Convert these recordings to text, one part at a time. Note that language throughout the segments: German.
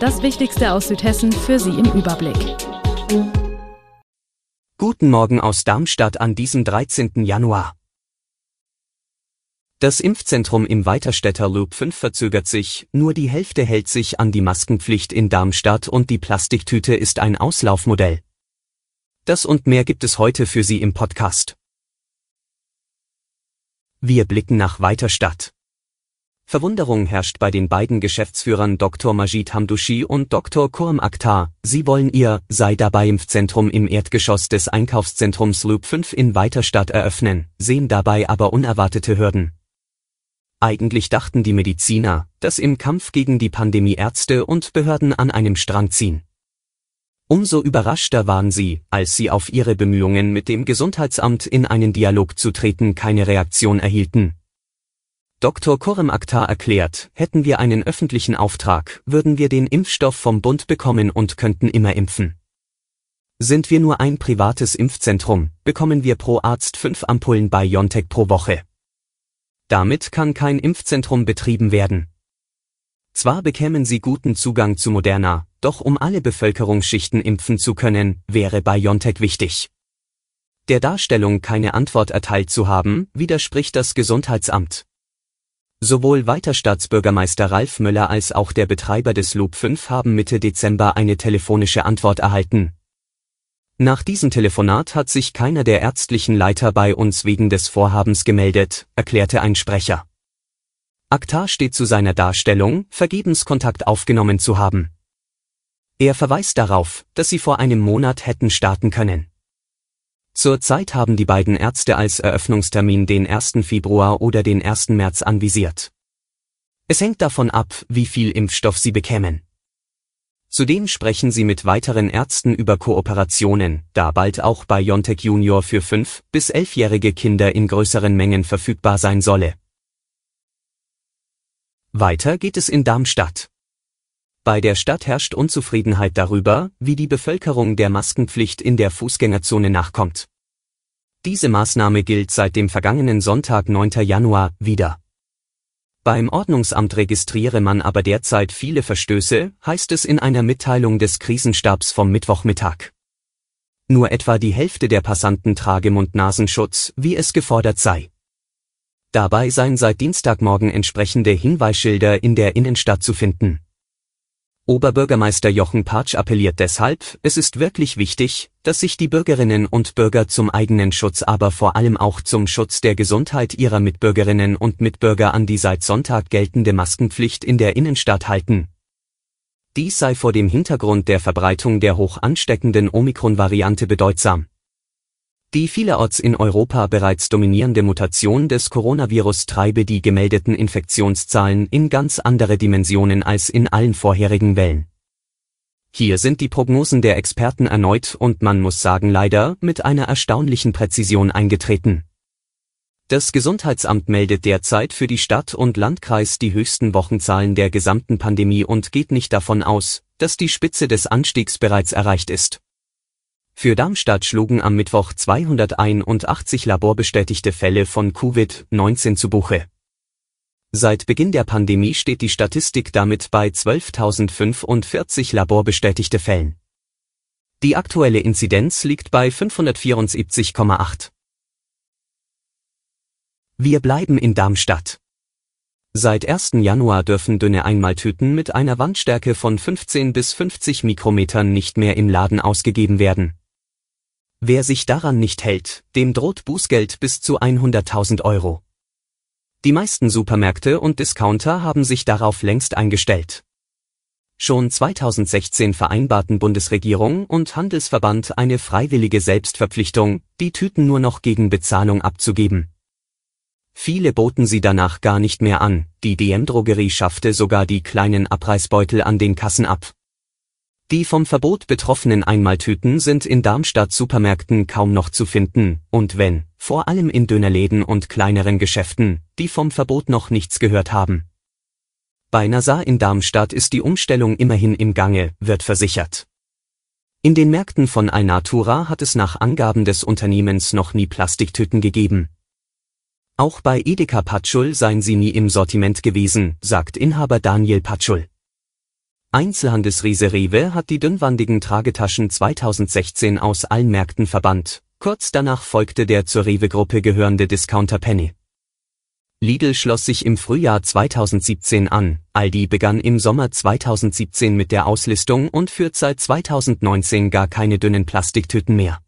Das Wichtigste aus Südhessen für Sie im Überblick. Guten Morgen aus Darmstadt an diesem 13. Januar. Das Impfzentrum im Weiterstädter Loop 5 verzögert sich, nur die Hälfte hält sich an die Maskenpflicht in Darmstadt und die Plastiktüte ist ein Auslaufmodell. Das und mehr gibt es heute für Sie im Podcast. Wir blicken nach Weiterstadt. Verwunderung herrscht bei den beiden Geschäftsführern Dr. Majid Hamdouchi und Dr. Kurm Akhtar. Sie wollen ihr sei dabei Impfzentrum im Erdgeschoss des Einkaufszentrums Loop 5 in Weiterstadt eröffnen, sehen dabei aber unerwartete Hürden. Eigentlich dachten die Mediziner, dass im Kampf gegen die Pandemie Ärzte und Behörden an einem Strang ziehen. Umso überraschter waren sie, als sie auf ihre Bemühungen mit dem Gesundheitsamt in einen Dialog zu treten keine Reaktion erhielten, Dr. Korem Akhtar erklärt, hätten wir einen öffentlichen Auftrag, würden wir den Impfstoff vom Bund bekommen und könnten immer impfen. Sind wir nur ein privates Impfzentrum, bekommen wir pro Arzt fünf Ampullen bei Biontech pro Woche. Damit kann kein Impfzentrum betrieben werden. Zwar bekämen sie guten Zugang zu Moderna, doch um alle Bevölkerungsschichten impfen zu können, wäre Biontech wichtig. Der Darstellung keine Antwort erteilt zu haben, widerspricht das Gesundheitsamt. Sowohl Weiterstaatsbürgermeister Ralf Müller als auch der Betreiber des Loop 5 haben Mitte Dezember eine telefonische Antwort erhalten. Nach diesem Telefonat hat sich keiner der ärztlichen Leiter bei uns wegen des Vorhabens gemeldet, erklärte ein Sprecher. Akhtar steht zu seiner Darstellung, vergebens Kontakt aufgenommen zu haben. Er verweist darauf, dass sie vor einem Monat hätten starten können. Zurzeit haben die beiden Ärzte als Eröffnungstermin den 1. Februar oder den 1. März anvisiert. Es hängt davon ab, wie viel Impfstoff sie bekämen. Zudem sprechen sie mit weiteren Ärzten über Kooperationen, da bald auch BioNTech Junior für 5- bis 11-jährige Kinder in größeren Mengen verfügbar sein solle. Weiter geht es in Darmstadt. Bei der Stadt herrscht Unzufriedenheit darüber, wie die Bevölkerung der Maskenpflicht in der Fußgängerzone nachkommt. Diese Maßnahme gilt seit dem vergangenen Sonntag 9. Januar wieder. Beim Ordnungsamt registriere man aber derzeit viele Verstöße, heißt es in einer Mitteilung des Krisenstabs vom Mittwochmittag. Nur etwa die Hälfte der Passanten trage Mund-Nasenschutz, wie es gefordert sei. Dabei seien seit Dienstagmorgen entsprechende Hinweisschilder in der Innenstadt zu finden. Oberbürgermeister Jochen Patsch appelliert deshalb, es ist wirklich wichtig, dass sich die Bürgerinnen und Bürger zum eigenen Schutz aber vor allem auch zum Schutz der Gesundheit ihrer Mitbürgerinnen und Mitbürger an die seit Sonntag geltende Maskenpflicht in der Innenstadt halten. Dies sei vor dem Hintergrund der Verbreitung der hoch ansteckenden Omikron-Variante bedeutsam. Die vielerorts in Europa bereits dominierende Mutation des Coronavirus treibe die gemeldeten Infektionszahlen in ganz andere Dimensionen als in allen vorherigen Wellen. Hier sind die Prognosen der Experten erneut und man muss sagen leider mit einer erstaunlichen Präzision eingetreten. Das Gesundheitsamt meldet derzeit für die Stadt und Landkreis die höchsten Wochenzahlen der gesamten Pandemie und geht nicht davon aus, dass die Spitze des Anstiegs bereits erreicht ist. Für Darmstadt schlugen am Mittwoch 281 laborbestätigte Fälle von Covid-19 zu Buche. Seit Beginn der Pandemie steht die Statistik damit bei 12.045 laborbestätigte Fällen. Die aktuelle Inzidenz liegt bei 574,8. Wir bleiben in Darmstadt. Seit 1. Januar dürfen dünne Einmaltüten mit einer Wandstärke von 15 bis 50 Mikrometern nicht mehr im Laden ausgegeben werden. Wer sich daran nicht hält, dem droht Bußgeld bis zu 100.000 Euro. Die meisten Supermärkte und Discounter haben sich darauf längst eingestellt. Schon 2016 vereinbarten Bundesregierung und Handelsverband eine freiwillige Selbstverpflichtung, die Tüten nur noch gegen Bezahlung abzugeben. Viele boten sie danach gar nicht mehr an, die DM-Drogerie schaffte sogar die kleinen Abreißbeutel an den Kassen ab. Die vom Verbot betroffenen Einmaltüten sind in Darmstadt Supermärkten kaum noch zu finden, und wenn, vor allem in Dönerläden und kleineren Geschäften, die vom Verbot noch nichts gehört haben. Bei Nasar in Darmstadt ist die Umstellung immerhin im Gange, wird versichert. In den Märkten von Alnatura hat es nach Angaben des Unternehmens noch nie Plastiktüten gegeben. Auch bei Edeka Patschul seien sie nie im Sortiment gewesen, sagt Inhaber Daniel Patschul. Einzelhandelsriese Rewe hat die dünnwandigen Tragetaschen 2016 aus allen Märkten verbannt. Kurz danach folgte der zur Rewe-Gruppe gehörende Discounter Penny. Lidl schloss sich im Frühjahr 2017 an, Aldi begann im Sommer 2017 mit der Auslistung und führt seit 2019 gar keine dünnen Plastiktüten mehr.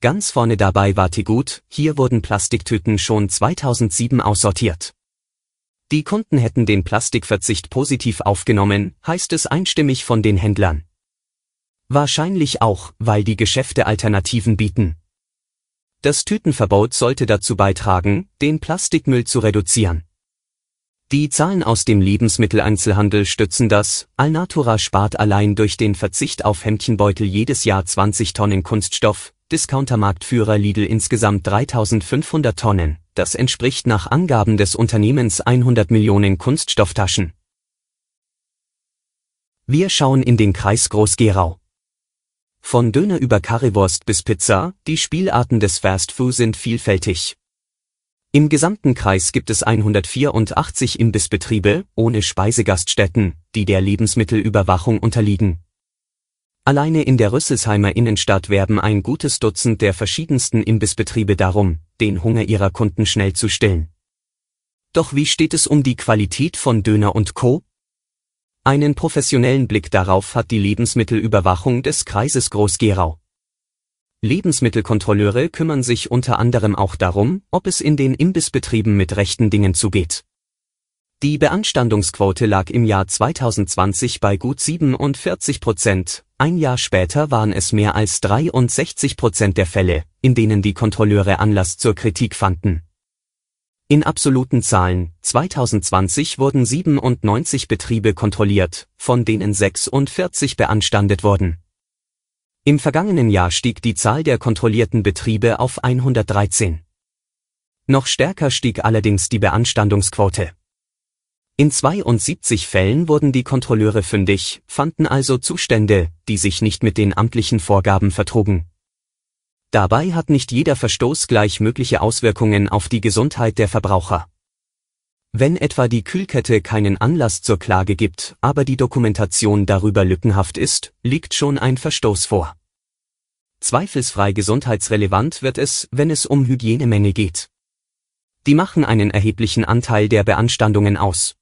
Ganz vorne dabei war Tegut, hier wurden Plastiktüten schon 2007 aussortiert. Die Kunden hätten den Plastikverzicht positiv aufgenommen, heißt es einstimmig von den Händlern. Wahrscheinlich auch, weil die Geschäfte Alternativen bieten. Das Tütenverbot sollte dazu beitragen, den Plastikmüll zu reduzieren. Die Zahlen aus dem Lebensmitteleinzelhandel stützen das, Alnatura spart allein durch den Verzicht auf Hemdchenbeutel jedes Jahr 20 Tonnen Kunststoff, Discountermarktführer Lidl insgesamt 3500 Tonnen, das entspricht nach Angaben des Unternehmens 100 Millionen Kunststofftaschen. Wir schauen in den Kreis Groß-Gerau. Von Döner über Currywurst bis Pizza, die Spielarten des Fast Food sind vielfältig. Im gesamten Kreis gibt es 184 Imbissbetriebe, ohne Speisegaststätten, die der Lebensmittelüberwachung unterliegen. Alleine in der Rüsselsheimer Innenstadt werben ein gutes Dutzend der verschiedensten Imbissbetriebe darum, den Hunger ihrer Kunden schnell zu stillen. Doch wie steht es um die Qualität von Döner und Co? Einen professionellen Blick darauf hat die Lebensmittelüberwachung des Kreises Groß-Gerau. Lebensmittelkontrolleure kümmern sich unter anderem auch darum, ob es in den Imbissbetrieben mit rechten Dingen zugeht. Die Beanstandungsquote lag im Jahr 2020 bei gut 47 Prozent, ein Jahr später waren es mehr als 63 Prozent der Fälle, in denen die Kontrolleure Anlass zur Kritik fanden. In absoluten Zahlen, 2020 wurden 97 Betriebe kontrolliert, von denen 46 beanstandet wurden. Im vergangenen Jahr stieg die Zahl der kontrollierten Betriebe auf 113. Noch stärker stieg allerdings die Beanstandungsquote. In 72 Fällen wurden die Kontrolleure fündig, fanden also Zustände, die sich nicht mit den amtlichen Vorgaben vertrugen. Dabei hat nicht jeder Verstoß gleich mögliche Auswirkungen auf die Gesundheit der Verbraucher. Wenn etwa die Kühlkette keinen Anlass zur Klage gibt, aber die Dokumentation darüber lückenhaft ist, liegt schon ein Verstoß vor. Zweifelsfrei gesundheitsrelevant wird es, wenn es um Hygienemängel geht. Die machen einen erheblichen Anteil der Beanstandungen aus.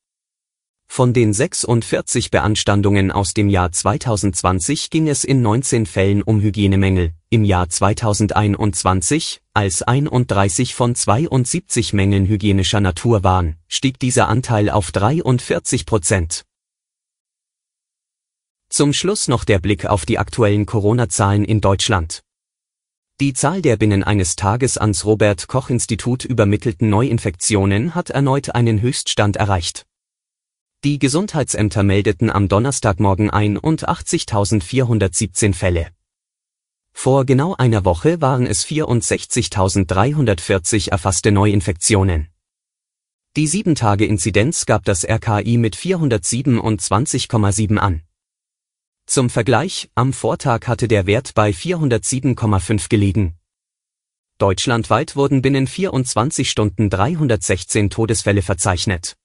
Von den 46 Beanstandungen aus dem Jahr 2020 ging es in 19 Fällen um Hygienemängel, im Jahr 2021, als 31 von 72 Mängeln hygienischer Natur waren, stieg dieser Anteil auf 43 Prozent. Zum Schluss noch der Blick auf die aktuellen Corona-Zahlen in Deutschland. Die Zahl der binnen eines Tages ans Robert Koch Institut übermittelten Neuinfektionen hat erneut einen Höchststand erreicht. Die Gesundheitsämter meldeten am Donnerstagmorgen 81.417 Fälle. Vor genau einer Woche waren es 64.340 erfasste Neuinfektionen. Die 7-Tage-Inzidenz gab das RKI mit 427,7 an. Zum Vergleich, am Vortag hatte der Wert bei 407,5 gelegen. Deutschlandweit wurden binnen 24 Stunden 316 Todesfälle verzeichnet.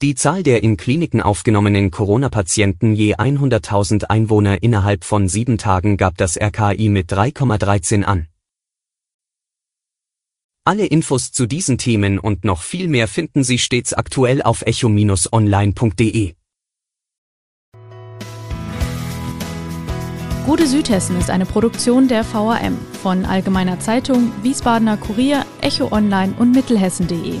Die Zahl der in Kliniken aufgenommenen Corona-Patienten je 100.000 Einwohner innerhalb von sieben Tagen gab das RKI mit 3,13 an. Alle Infos zu diesen Themen und noch viel mehr finden Sie stets aktuell auf echo-online.de. Gute Südhessen ist eine Produktion der VAM von Allgemeiner Zeitung, Wiesbadener Kurier, Echo Online und Mittelhessen.de.